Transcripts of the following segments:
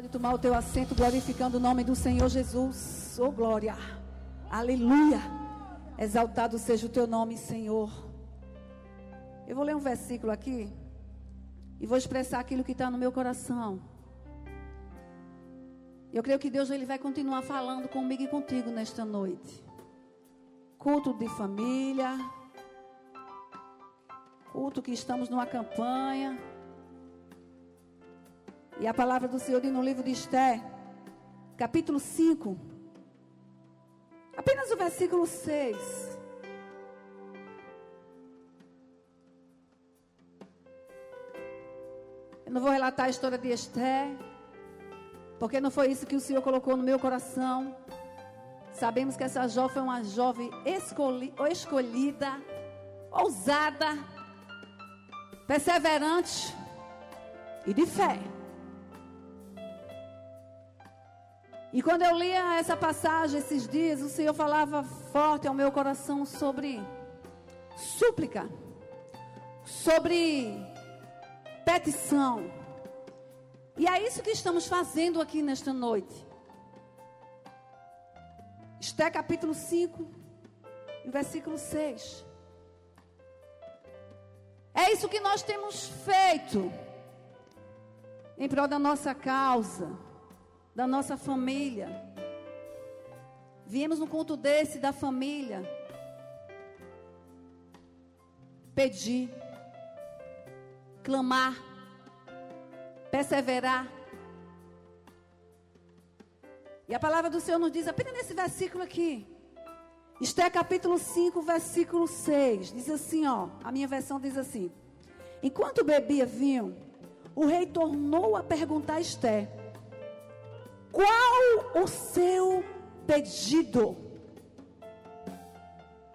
Pode tomar o teu assento glorificando o nome do Senhor Jesus. Oh glória. Aleluia. Exaltado seja o teu nome, Senhor. Eu vou ler um versículo aqui e vou expressar aquilo que está no meu coração. Eu creio que Deus ele vai continuar falando comigo e contigo nesta noite. Culto de família. Culto que estamos numa campanha. E a palavra do Senhor diz no livro de Esté, capítulo 5, apenas o versículo 6. Eu não vou relatar a história de Esté, porque não foi isso que o Senhor colocou no meu coração. Sabemos que essa jovem foi uma jovem escolhi, escolhida, ousada, perseverante e de fé. E quando eu lia essa passagem esses dias, o Senhor falava forte ao meu coração sobre súplica, sobre petição. E é isso que estamos fazendo aqui nesta noite. Esté capítulo 5, e versículo 6. É isso que nós temos feito em prol da nossa causa da nossa família. Viemos no culto desse da família. Pedir, clamar, perseverar. E a palavra do Senhor nos diz, apenas nesse versículo aqui. Esté capítulo 5, versículo 6. Diz assim, ó. A minha versão diz assim: Enquanto bebia vinho, o rei tornou a perguntar a Esté qual o seu pedido?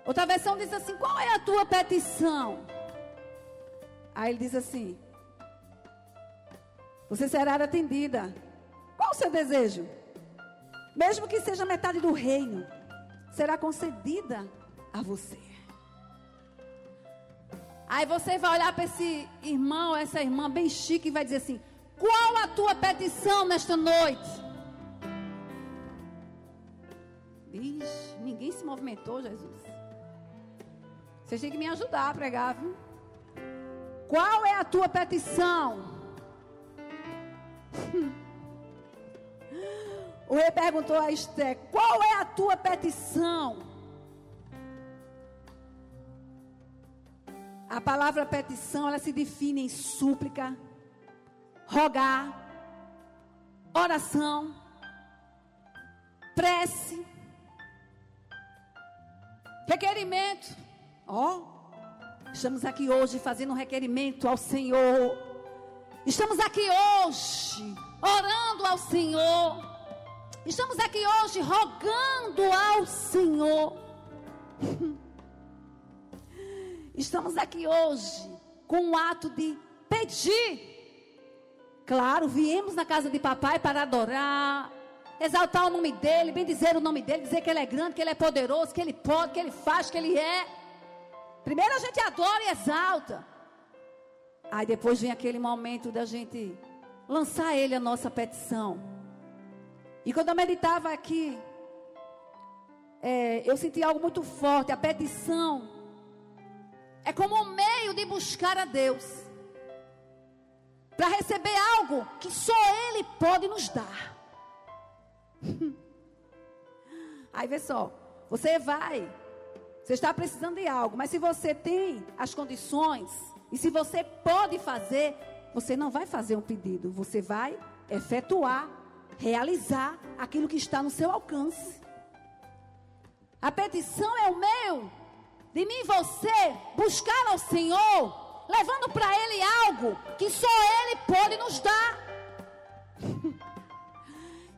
Outra versão diz assim: Qual é a tua petição? Aí ele diz assim: Você será atendida. Qual o seu desejo? Mesmo que seja metade do reino, será concedida a você. Aí você vai olhar para esse irmão, essa irmã bem chique e vai dizer assim: Qual a tua petição nesta noite? Ninguém se movimentou, Jesus. Você tem que me ajudar a pregar, viu? Qual é a tua petição? o rei perguntou a Esté: Qual é a tua petição? A palavra petição, ela se define em súplica, rogar, oração, prece, Requerimento. Ó, oh, estamos aqui hoje fazendo um requerimento ao Senhor. Estamos aqui hoje orando ao Senhor. Estamos aqui hoje rogando ao Senhor. Estamos aqui hoje com um ato de pedir. Claro, viemos na casa de papai para adorar, exaltar o nome dele, bem dizer o nome dele, dizer que ele é grande, que ele é poderoso, que ele pode, que ele faz, que ele é. Primeiro a gente adora e exalta. Aí depois vem aquele momento da gente lançar a ele a nossa petição. E quando eu meditava aqui, é, eu senti algo muito forte. A petição é como um meio de buscar a Deus para receber algo que só Ele pode nos dar. Aí vê só, você vai, você está precisando de algo, mas se você tem as condições e se você pode fazer, você não vai fazer um pedido, você vai efetuar, realizar aquilo que está no seu alcance. A petição é o meu, de mim você, buscar ao Senhor, levando para Ele algo que só Ele pode nos dar.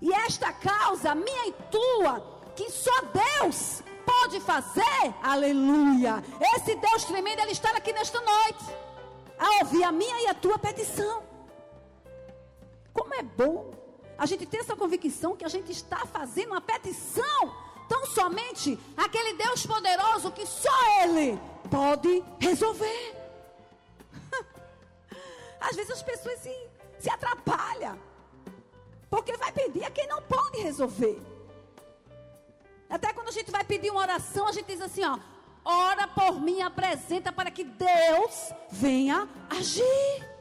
E esta causa, minha e tua, que só Deus pode fazer, aleluia. Esse Deus tremendo, Ele está aqui nesta noite, a ouvir a minha e a tua petição. Como é bom a gente ter essa convicção que a gente está fazendo uma petição, tão somente aquele Deus poderoso que só Ele pode resolver. Às vezes as pessoas se, se atrapalham. Porque vai pedir a quem não pode resolver. Até quando a gente vai pedir uma oração, a gente diz assim, ó, ora por mim, apresenta para que Deus venha agir.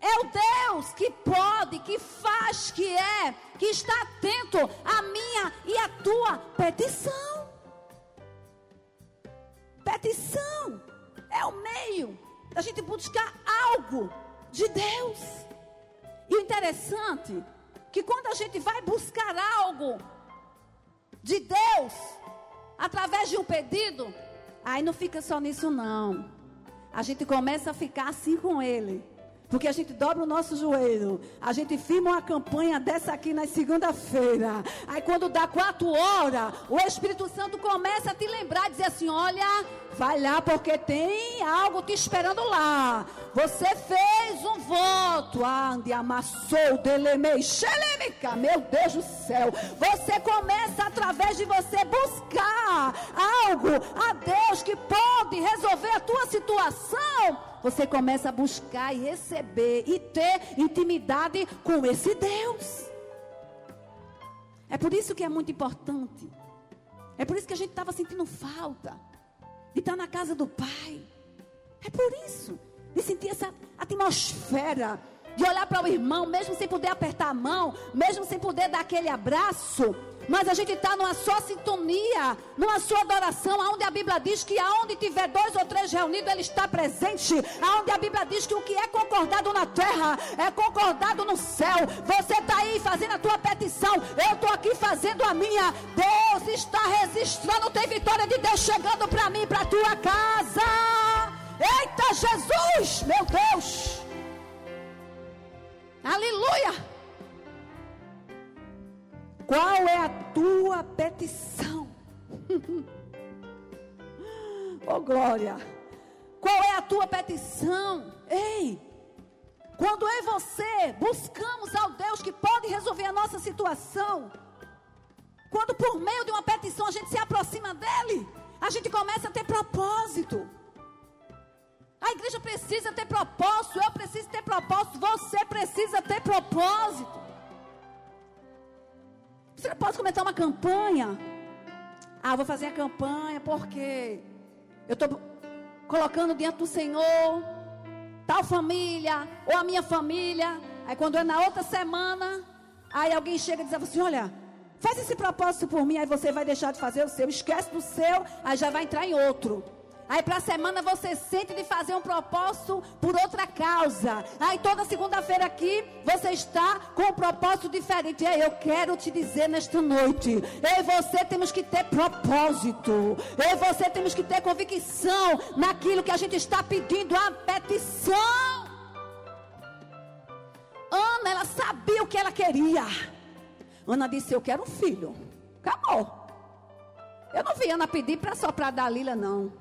É o Deus que pode, que faz, que é, que está atento à minha e à tua petição. Petição é o meio da gente buscar algo de Deus. E interessante que quando a gente vai buscar algo de Deus através de um pedido, aí não fica só nisso não. A gente começa a ficar assim com ele. Porque a gente dobra o nosso joelho. A gente firma uma campanha dessa aqui na segunda-feira. Aí quando dá quatro horas, o Espírito Santo começa a te lembrar, dizer assim: olha, vai lá porque tem algo te esperando lá. Você fez um voto. Ande, amassou, delemei, xelemica. Meu Deus do céu. Você começa através de você buscar algo a Deus que pode resolver a tua situação você começa a buscar e receber e ter intimidade com esse Deus. É por isso que é muito importante. É por isso que a gente estava sentindo falta de estar na casa do Pai. É por isso. De sentir essa atmosfera. De olhar para o irmão, mesmo sem poder apertar a mão, mesmo sem poder dar aquele abraço mas a gente está numa só sintonia, numa sua adoração, aonde a Bíblia diz que aonde tiver dois ou três reunidos, Ele está presente. Aonde a Bíblia diz que o que é concordado na terra é concordado no céu. Você está aí fazendo a tua petição, eu estou aqui fazendo a minha. Deus está registrando, tem vitória de Deus chegando para mim, para tua casa. Eita Jesus, meu Deus. Aleluia. Qual é a tua petição? oh glória! Qual é a tua petição? Ei! Quando eu e você buscamos ao Deus que pode resolver a nossa situação, quando por meio de uma petição a gente se aproxima dele, a gente começa a ter propósito. A igreja precisa ter propósito, eu preciso ter propósito, você precisa ter propósito. Você não pode começar uma campanha. Ah, vou fazer a campanha porque eu estou colocando diante do Senhor tal família ou a minha família. Aí quando é na outra semana, aí alguém chega e diz assim: Olha, faz esse propósito por mim. Aí você vai deixar de fazer o seu, esquece do seu, aí já vai entrar em outro. Aí para a semana você sente de fazer um propósito por outra causa. Aí toda segunda-feira aqui você está com um propósito diferente. Eu quero te dizer nesta noite, eu e você temos que ter propósito. Eu e você temos que ter convicção naquilo que a gente está pedindo a petição. Ana, ela sabia o que ela queria. Ana disse: Eu quero um filho. Acabou. Eu não vi Ana pedir para soprar Dalila, não.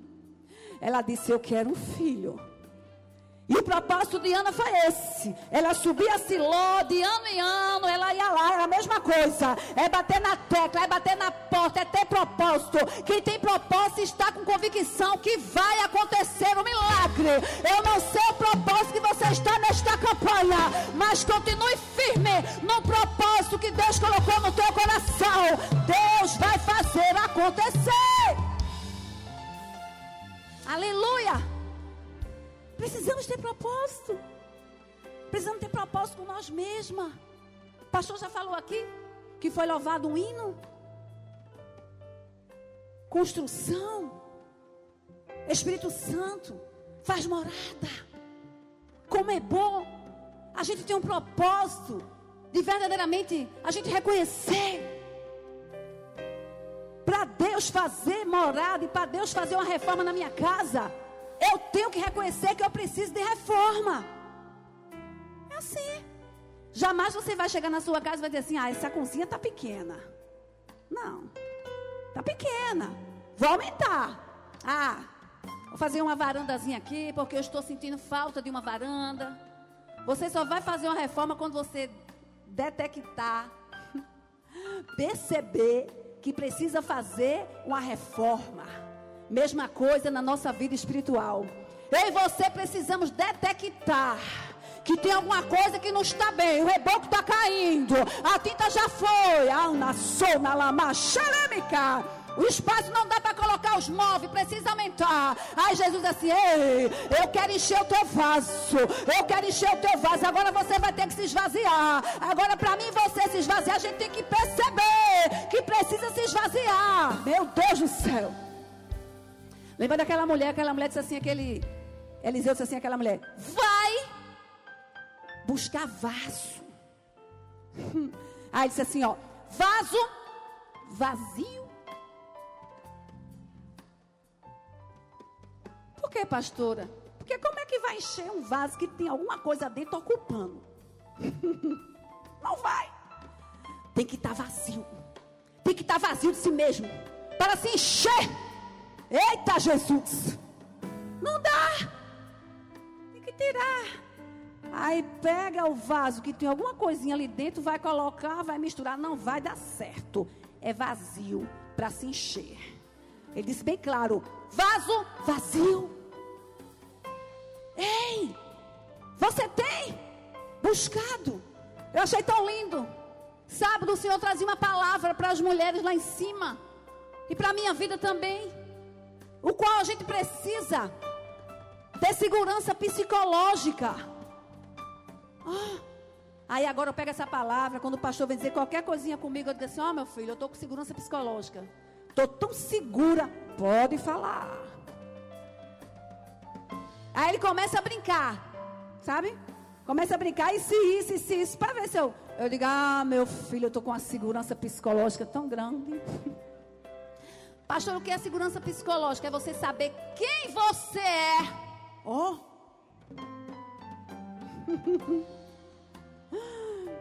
Ela disse: Eu quero um filho. E o propósito de Ana foi esse. Ela subia Siló de ano em ano, ela ia lá, era a mesma coisa. É bater na tecla, é bater na porta, é ter propósito. Quem tem propósito está com convicção que vai acontecer um milagre. Eu não sei o propósito que você está nesta campanha, mas continue firme no propósito que Deus colocou no teu coração. Deus vai acontecer. Aleluia. Precisamos ter propósito. Precisamos ter propósito com nós mesmas. O pastor já falou aqui que foi louvado um hino. Construção. Espírito Santo faz morada. Como é bom a gente ter um propósito de verdadeiramente a gente reconhecer para Deus fazer morada e para Deus fazer uma reforma na minha casa. Eu tenho que reconhecer que eu preciso de reforma. É assim. Jamais você vai chegar na sua casa e vai dizer assim: ah, essa cozinha está pequena. Não. Está pequena. Vou aumentar. Ah, vou fazer uma varandazinha aqui porque eu estou sentindo falta de uma varanda. Você só vai fazer uma reforma quando você detectar, perceber que precisa fazer uma reforma. Mesma coisa na nossa vida espiritual. Eu e você precisamos detectar que tem alguma coisa que não está bem, o reboco está caindo, a tinta já foi, a sou na lama, xerêmica. O espaço não dá para colocar os móveis, precisa aumentar. Aí Jesus assim: Ei, eu quero encher o teu vaso. Eu quero encher o teu vaso. Agora você vai ter que se esvaziar. Agora, para mim, você se esvaziar, a gente tem que perceber que precisa se esvaziar. Meu Deus do céu. Lembra daquela mulher? Aquela mulher disse assim: aquele. Eliseu disse assim: aquela mulher, vai buscar vaso. Aí disse assim: ó, vaso vazio que, pastora? Porque como é que vai encher um vaso que tem alguma coisa dentro ocupando? Não vai. Tem que estar tá vazio. Tem que estar tá vazio de si mesmo. Para se encher. Eita Jesus. Não dá. Tem que tirar. Aí pega o vaso que tem alguma coisinha ali dentro, vai colocar, vai misturar. Não vai dar certo. É vazio para se encher. Ele disse bem claro: vaso vazio. Ei, você tem buscado. Eu achei tão lindo. Sábado o Senhor trazia uma palavra para as mulheres lá em cima. E para a minha vida também. O qual a gente precisa ter segurança psicológica. Ah, aí agora eu pego essa palavra, quando o pastor vem dizer qualquer coisinha comigo, eu digo assim, ó oh, meu filho, eu estou com segurança psicológica. Estou tão segura. Pode falar. Aí ele começa a brincar, sabe? Começa a brincar, e se isso, e se isso, para ver se eu. Eu digo, ah, meu filho, eu estou com uma segurança psicológica tão grande. Pastor, o que é segurança psicológica? É você saber quem você é. Oh.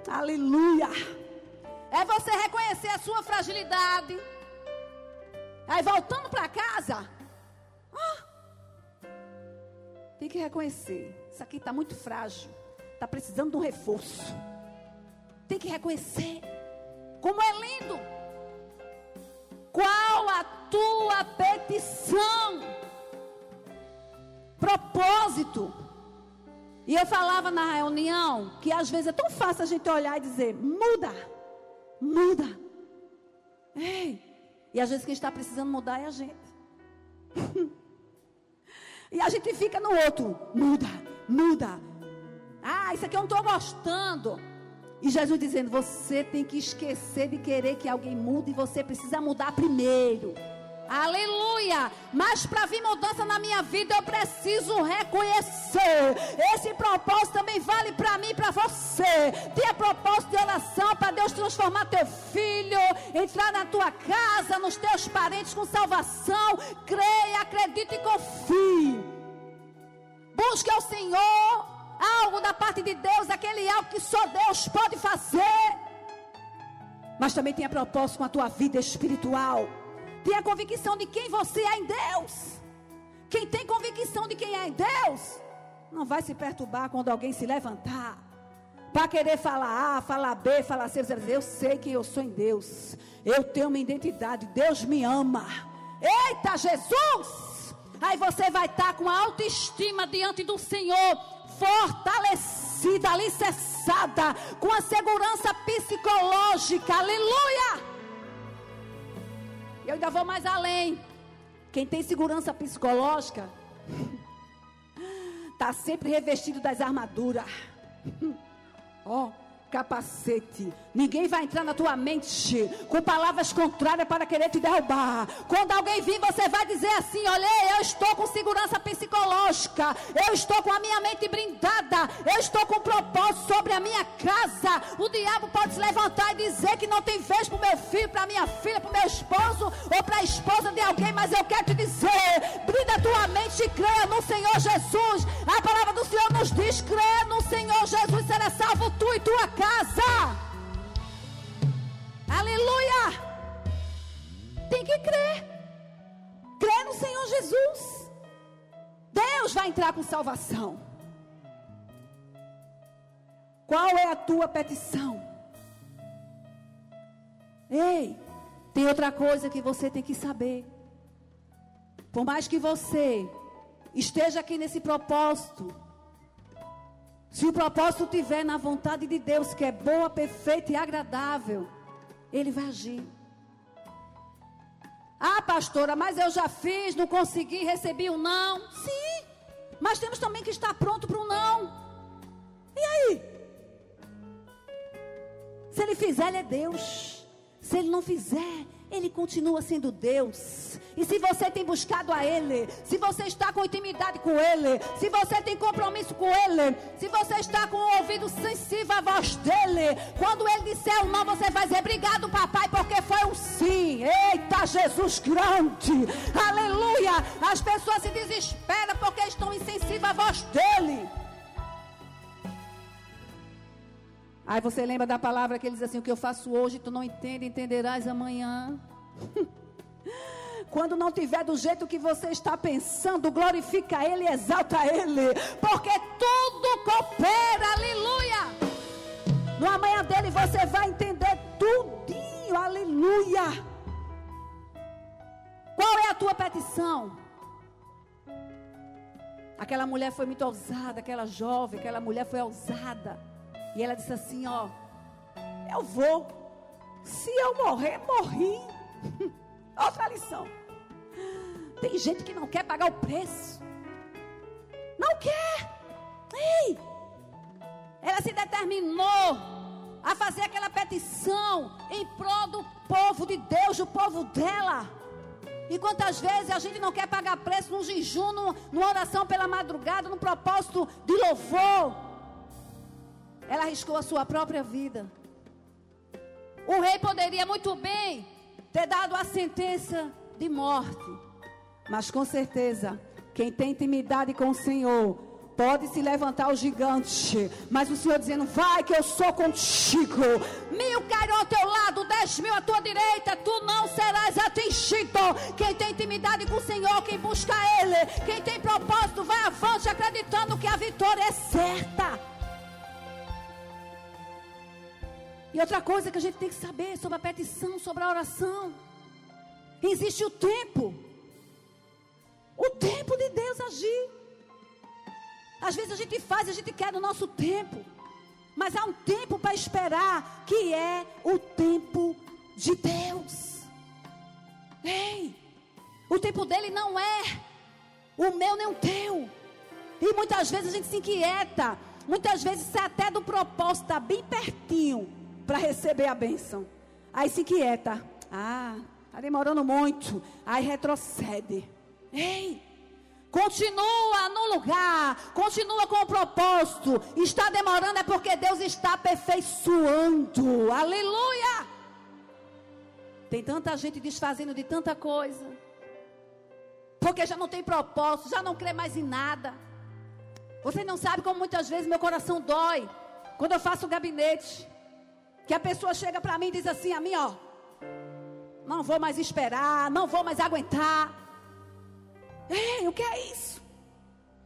Aleluia. É você reconhecer a sua fragilidade. Aí voltando para casa. Tem que reconhecer. Isso aqui está muito frágil. Está precisando de um reforço. Tem que reconhecer. Como é lindo. Qual a tua petição? Propósito. E eu falava na reunião que às vezes é tão fácil a gente olhar e dizer: muda, muda. Ei. E às vezes quem está precisando mudar é a gente. E a gente fica no outro. Muda, muda. Ah, isso aqui eu não estou gostando. E Jesus dizendo: você tem que esquecer de querer que alguém mude e você precisa mudar primeiro. Aleluia! Mas para vir mudança na minha vida, eu preciso reconhecer. Esse propósito também vale para mim e para você. Tenha propósito de oração para Deus transformar teu filho, entrar na tua casa, nos teus parentes com salvação. Creia, acredite e confie. Busque ao Senhor algo da parte de Deus, aquele algo que só Deus pode fazer. Mas também tenha propósito com a tua vida espiritual. Tenha convicção de quem você é em Deus. Quem tem convicção de quem é em Deus, não vai se perturbar quando alguém se levantar. Para querer falar A, falar B, falar C, dizer, eu sei quem eu sou em Deus. Eu tenho uma identidade, Deus me ama. Eita Jesus! Aí você vai estar tá com autoestima diante do Senhor, fortalecida, alicerçada, com a segurança psicológica. Aleluia! Eu ainda vou mais além. Quem tem segurança psicológica está sempre revestido das armaduras. Ó. oh, capacete. Ninguém vai entrar na tua mente com palavras contrárias para querer te derrubar. Quando alguém vir, você vai dizer assim: Olha, eu estou com segurança psicológica. Eu estou com a minha mente blindada. Eu estou com um propósito sobre a minha casa. O diabo pode se levantar e dizer que não tem vez para o meu filho, para minha filha, para o meu esposo ou para a esposa de alguém. Mas eu quero te dizer: brinda tua mente e creia no Senhor Jesus. A palavra do Senhor nos diz: creia no Senhor Jesus, será salvo tu e tua casa casa. Aleluia! Tem que crer. Crer no Senhor Jesus. Deus vai entrar com salvação. Qual é a tua petição? Ei, tem outra coisa que você tem que saber. Por mais que você esteja aqui nesse propósito, Se o propósito tiver na vontade de Deus, que é boa, perfeita e agradável, Ele vai agir. Ah, pastora, mas eu já fiz, não consegui, recebi o um não. Sim, mas temos também que estar pronto para o não. E aí? Se ele fizer, ele é Deus. Se ele não fizer, ele continua sendo Deus. E se você tem buscado a Ele, se você está com intimidade com Ele, se você tem compromisso com Ele, se você está com o ouvido sensível à voz dEle, quando Ele disser o não, você vai dizer obrigado, papai, porque foi um sim. Eita, Jesus grande, aleluia. As pessoas se desesperam porque estão insensíveis à voz dEle. Aí você lembra da palavra que ele diz assim: O que eu faço hoje, tu não entende, entenderás amanhã. Quando não tiver do jeito que você está pensando, glorifica Ele, exalta Ele, porque tudo coopera, aleluia. No amanhã dele você vai entender tudinho, aleluia. Qual é a tua petição? Aquela mulher foi muito ousada, aquela jovem, aquela mulher foi ousada. E ela disse assim: Ó, eu vou. Se eu morrer, morri. Outra lição. Tem gente que não quer pagar o preço. Não quer. Ei! Ela se determinou a fazer aquela petição em prol do povo de Deus, do povo dela. E quantas vezes a gente não quer pagar preço num jejum, numa oração pela madrugada, num propósito de louvor. Ela arriscou a sua própria vida. O rei poderia muito bem ter dado a sentença de morte. Mas com certeza, quem tem intimidade com o Senhor, pode se levantar o gigante, mas o Senhor dizendo: Vai que eu sou contigo. Mil cairão ao teu lado, dez mil à tua direita, tu não serás atingido. Quem tem intimidade com o Senhor, quem busca Ele, quem tem propósito, vai avante acreditando que a vitória é certa. E outra coisa que a gente tem que saber sobre a petição, sobre a oração. Existe o tempo. O tempo de Deus agir. Às vezes a gente faz, a gente quer no nosso tempo. Mas há um tempo para esperar, que é o tempo de Deus. Ei, o tempo dele não é o meu nem o teu. E muitas vezes a gente se inquieta. Muitas vezes sai até do propósito, está bem pertinho para receber a bênção. Aí se quieta. Ah, está demorando muito. Aí retrocede. Ei, continua no lugar, continua com o propósito. Está demorando é porque Deus está aperfeiçoando. Aleluia! Tem tanta gente desfazendo de tanta coisa. Porque já não tem propósito, já não crê mais em nada. Você não sabe como muitas vezes meu coração dói quando eu faço o gabinete. Que a pessoa chega para mim e diz assim: a mim, ó, não vou mais esperar, não vou mais aguentar. Ei, o que é isso?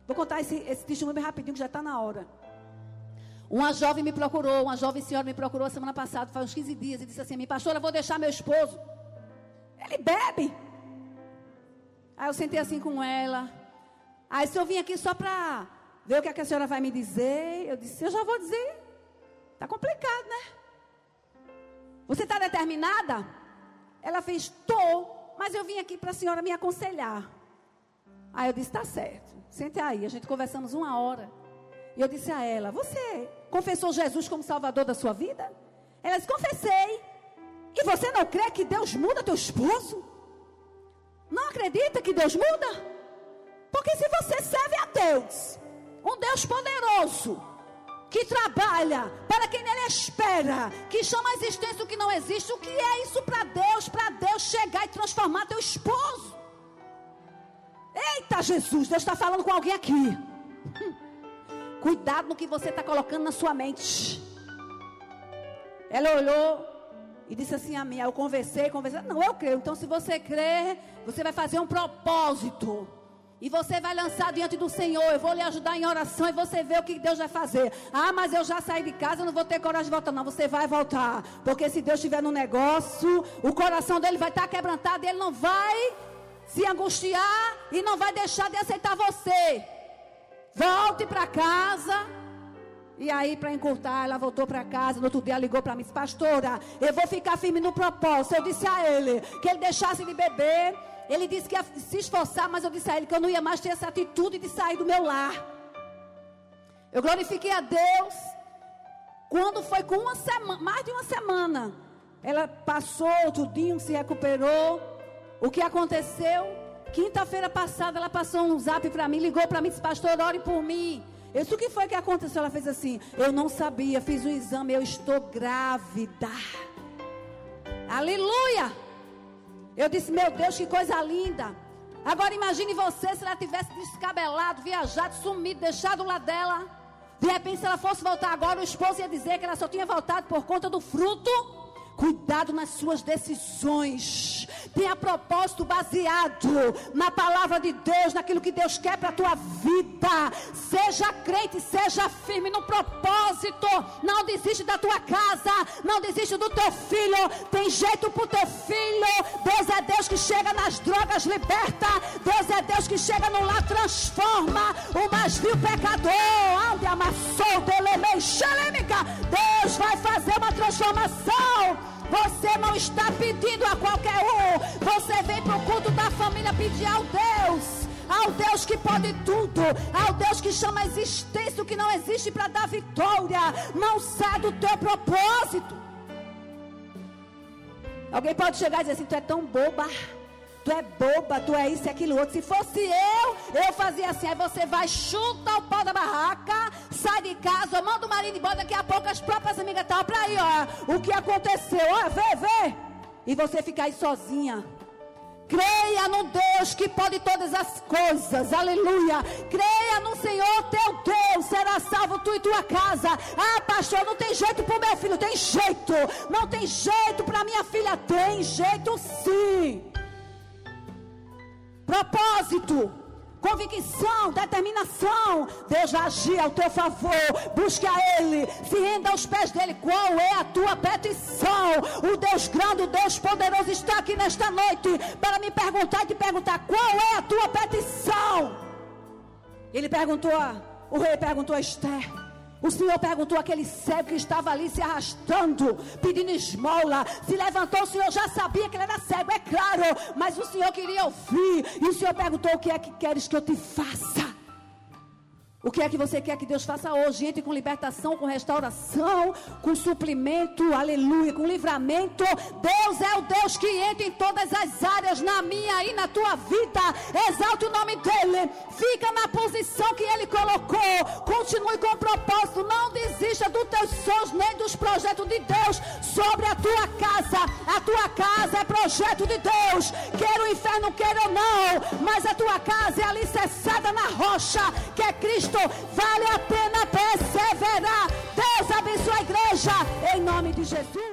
Vou contar esse, esse testemunho bem rapidinho, que já está na hora. Uma jovem me procurou, uma jovem senhora me procurou semana passada, faz uns 15 dias, e disse assim a mim, pastora, vou deixar meu esposo. Ele bebe. Aí eu sentei assim com ela. Aí se eu vim aqui só para ver o que, é que a senhora vai me dizer, eu disse, eu já vou dizer. Está complicado, né? Você está determinada? Ela fez, estou, mas eu vim aqui para a senhora me aconselhar. Aí eu disse, está certo. Sente aí, a gente conversamos uma hora. E eu disse a ela, você confessou Jesus como Salvador da sua vida? Ela disse, confessei. E você não crê que Deus muda teu esposo? Não acredita que Deus muda? Porque se você serve a Deus, um Deus poderoso, que trabalha para quem nele espera, que chama a existência o que não existe. O que é isso para Deus? Para Deus chegar e transformar teu esposo. Eita Jesus, Deus está falando com alguém aqui. Hum. Cuidado no que você está colocando na sua mente. Ela olhou e disse assim a mim. Eu conversei, conversei. Não, eu creio. Então, se você crer, você vai fazer um propósito. E você vai lançar diante do Senhor. Eu vou lhe ajudar em oração e você vê o que Deus vai fazer. Ah, mas eu já saí de casa, não vou ter coragem de voltar. Não, você vai voltar. Porque se Deus estiver no negócio, o coração dele vai estar quebrantado e ele não vai se angustiar e não vai deixar de aceitar você. Volte para casa. E aí, para encurtar, ela voltou para casa. No outro dia, ligou para mim: Pastora, eu vou ficar firme no propósito. Eu disse a ele que ele deixasse de beber. Ele disse que ia se esforçar, mas eu disse a ele que eu não ia mais ter essa atitude de sair do meu lar. Eu glorifiquei a Deus. Quando foi com uma semana, mais de uma semana, ela passou tudinho, se recuperou. O que aconteceu? Quinta-feira passada, ela passou um zap para mim, ligou para mim, disse: Pastor, ore por mim. Isso o que foi que aconteceu? Ela fez assim: Eu não sabia, fiz o exame, eu estou grávida. Aleluia! Eu disse: Meu Deus, que coisa linda. Agora imagine você se ela tivesse descabelado, viajado, sumido, deixado lá dela. De repente, se ela fosse voltar agora, o esposo ia dizer que ela só tinha voltado por conta do fruto Cuidado nas suas decisões. Tenha propósito baseado na palavra de Deus, naquilo que Deus quer para a tua vida. Seja crente, seja firme no propósito. Não desiste da tua casa, não desiste do teu filho. Tem jeito para o teu filho. Deus é Deus que chega nas drogas, liberta. Deus é Deus que chega no lar, transforma o mais vil pecador. Onde amassou, Deus vai fazer uma transformação. Você não está pedindo a qualquer um. Você vem para o culto da família pedir ao Deus. Ao Deus que pode tudo. Ao Deus que chama a existência o que não existe para dar vitória. Não sai do teu propósito. Alguém pode chegar e dizer assim: Tu é tão boba tu é boba, tu é isso e aquilo outro. Se fosse eu, eu fazia assim. Aí você vai, chuta o pau da barraca, sai de casa, manda o marido embora. Daqui a pouco as próprias amigas estão para aí, ó. O que aconteceu? Ó, vê, vê. E você fica aí sozinha. Creia no Deus que pode todas as coisas, aleluia. Creia no Senhor teu Deus, será salvo tu e tua casa. Ah, pastor, não tem jeito para o meu filho, tem jeito. Não tem jeito para minha filha, tem jeito sim propósito, convicção, determinação. Deus vai agir ao teu favor. Busque a Ele, se renda aos pés dele. Qual é a tua petição? O Deus grande, o Deus poderoso está aqui nesta noite para me perguntar e te perguntar: qual é a tua petição? Ele perguntou, o rei perguntou a Esther. O Senhor perguntou àquele cego que estava ali se arrastando, pedindo esmola. Se levantou, o Senhor já sabia que ele era cego, é claro. Mas o Senhor queria ouvir. E o Senhor perguntou: O que é que queres que eu te faça? O que é que você quer que Deus faça hoje? Entre com libertação, com restauração, com suprimento, aleluia, com livramento. Deus é o Deus que entra em todas as áreas, na minha e na tua vida. Exalte o nome dEle. Fica na posição que Ele colocou. Continue com o propósito. Não desista dos teus sonhos nem dos projetos de Deus sobre a tua casa. A tua casa é projeto de Deus. Quer o inferno, queira ou não. Mas a tua casa é alicerçada na rocha, que é Cristo vale a pena perseverar. Deus abençoe a igreja, em nome de Jesus.